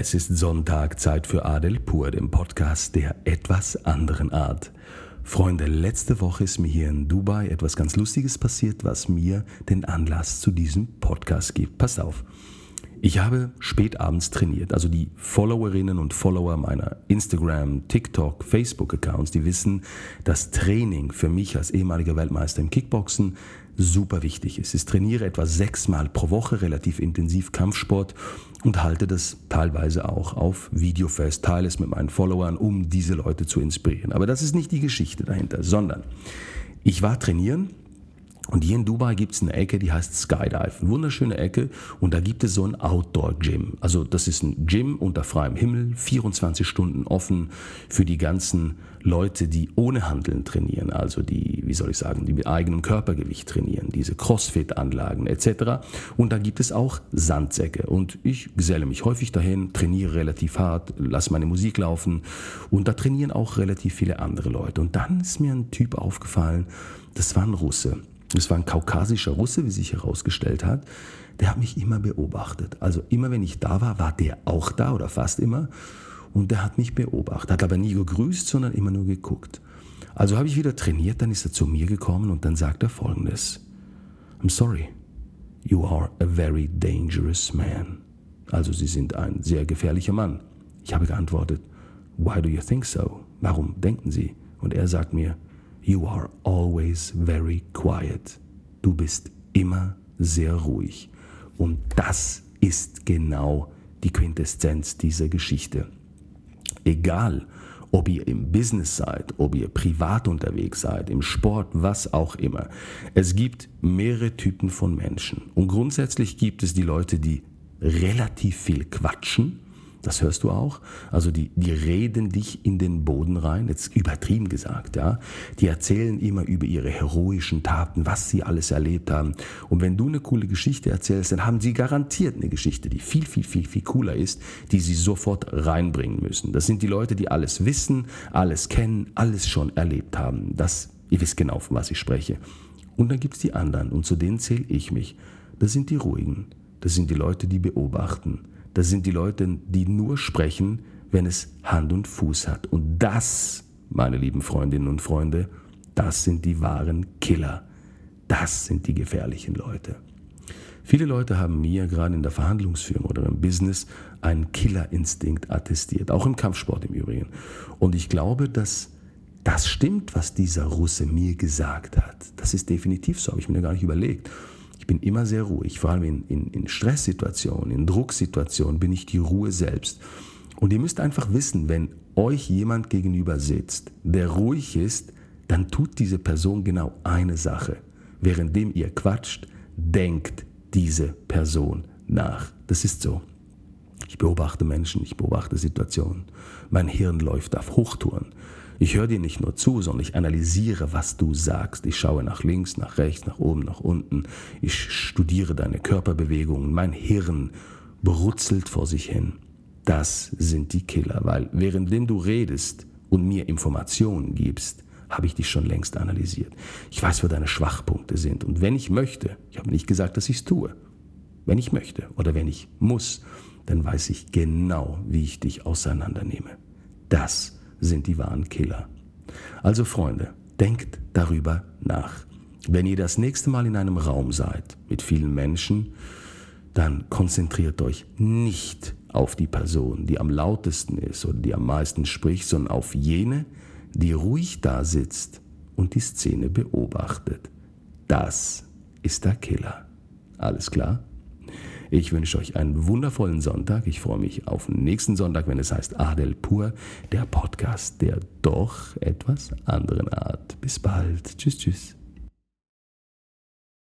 Es ist Sonntag, Zeit für Adel Pur, dem Podcast der etwas anderen Art. Freunde, letzte Woche ist mir hier in Dubai etwas ganz Lustiges passiert, was mir den Anlass zu diesem Podcast gibt. Passt auf. Ich habe spät abends trainiert. Also die Followerinnen und Follower meiner Instagram, TikTok, Facebook-Accounts, die wissen, dass Training für mich als ehemaliger Weltmeister im Kickboxen super wichtig ist. Ich trainiere etwa sechsmal pro Woche relativ intensiv Kampfsport und halte das teilweise auch auf Video fest, teile es mit meinen Followern, um diese Leute zu inspirieren. Aber das ist nicht die Geschichte dahinter, sondern ich war trainieren und hier in Dubai gibt es eine Ecke, die heißt Skydive. Wunderschöne Ecke. Und da gibt es so ein Outdoor-Gym. Also das ist ein Gym unter freiem Himmel, 24 Stunden offen für die ganzen Leute, die ohne Handeln trainieren. Also die, wie soll ich sagen, die mit eigenem Körpergewicht trainieren. Diese Crossfit-Anlagen etc. Und da gibt es auch Sandsäcke. Und ich geselle mich häufig dahin, trainiere relativ hart, lasse meine Musik laufen. Und da trainieren auch relativ viele andere Leute. Und dann ist mir ein Typ aufgefallen, das war ein Russe. Es war ein kaukasischer Russe, wie sich herausgestellt hat. Der hat mich immer beobachtet. Also immer wenn ich da war, war der auch da oder fast immer. Und der hat mich beobachtet. Hat aber nie gegrüßt, sondern immer nur geguckt. Also habe ich wieder trainiert, dann ist er zu mir gekommen und dann sagt er folgendes. I'm sorry, you are a very dangerous man. Also Sie sind ein sehr gefährlicher Mann. Ich habe geantwortet, why do you think so? Warum denken Sie? Und er sagt mir, You are always very quiet. Du bist immer sehr ruhig. Und das ist genau die Quintessenz dieser Geschichte. Egal, ob ihr im Business seid, ob ihr privat unterwegs seid, im Sport, was auch immer. Es gibt mehrere Typen von Menschen. Und grundsätzlich gibt es die Leute, die relativ viel quatschen das hörst du auch. Also die, die reden dich in den Boden rein, jetzt übertrieben gesagt, ja. Die erzählen immer über ihre heroischen Taten, was sie alles erlebt haben. Und wenn du eine coole Geschichte erzählst, dann haben sie garantiert eine Geschichte, die viel, viel, viel, viel cooler ist, die sie sofort reinbringen müssen. Das sind die Leute, die alles wissen, alles kennen, alles schon erlebt haben. Das, ihr wisst genau, von was ich spreche. Und dann gibt es die anderen, und zu denen zähle ich mich. Das sind die Ruhigen. Das sind die Leute, die beobachten das sind die Leute, die nur sprechen, wenn es Hand und Fuß hat. Und das, meine lieben Freundinnen und Freunde, das sind die wahren Killer. Das sind die gefährlichen Leute. Viele Leute haben mir gerade in der Verhandlungsführung oder im Business einen Killerinstinkt attestiert, auch im Kampfsport im Übrigen. Und ich glaube, dass das stimmt, was dieser Russe mir gesagt hat. Das ist definitiv so, habe ich mir gar nicht überlegt bin immer sehr ruhig, vor allem in, in, in Stresssituationen, in Drucksituationen bin ich die Ruhe selbst. Und ihr müsst einfach wissen, wenn euch jemand gegenüber sitzt, der ruhig ist, dann tut diese Person genau eine Sache. Währenddem ihr quatscht, denkt diese Person nach. Das ist so. Ich beobachte Menschen, ich beobachte Situationen. Mein Hirn läuft auf Hochtouren. Ich höre dir nicht nur zu, sondern ich analysiere, was du sagst. Ich schaue nach links, nach rechts, nach oben, nach unten. Ich studiere deine Körperbewegungen. Mein Hirn brutzelt vor sich hin. Das sind die Killer, weil währenddem du redest und mir Informationen gibst, habe ich dich schon längst analysiert. Ich weiß, wo deine Schwachpunkte sind. Und wenn ich möchte, ich habe nicht gesagt, dass ich es tue, wenn ich möchte oder wenn ich muss, dann weiß ich genau, wie ich dich auseinandernehme. Das sind die wahren Killer. Also Freunde, denkt darüber nach. Wenn ihr das nächste Mal in einem Raum seid mit vielen Menschen, dann konzentriert euch nicht auf die Person, die am lautesten ist oder die am meisten spricht, sondern auf jene, die ruhig da sitzt und die Szene beobachtet. Das ist der Killer. Alles klar? Ich wünsche euch einen wundervollen Sonntag. Ich freue mich auf nächsten Sonntag, wenn es heißt Adel Pur, der Podcast der doch etwas anderen Art. Bis bald. Tschüss, tschüss.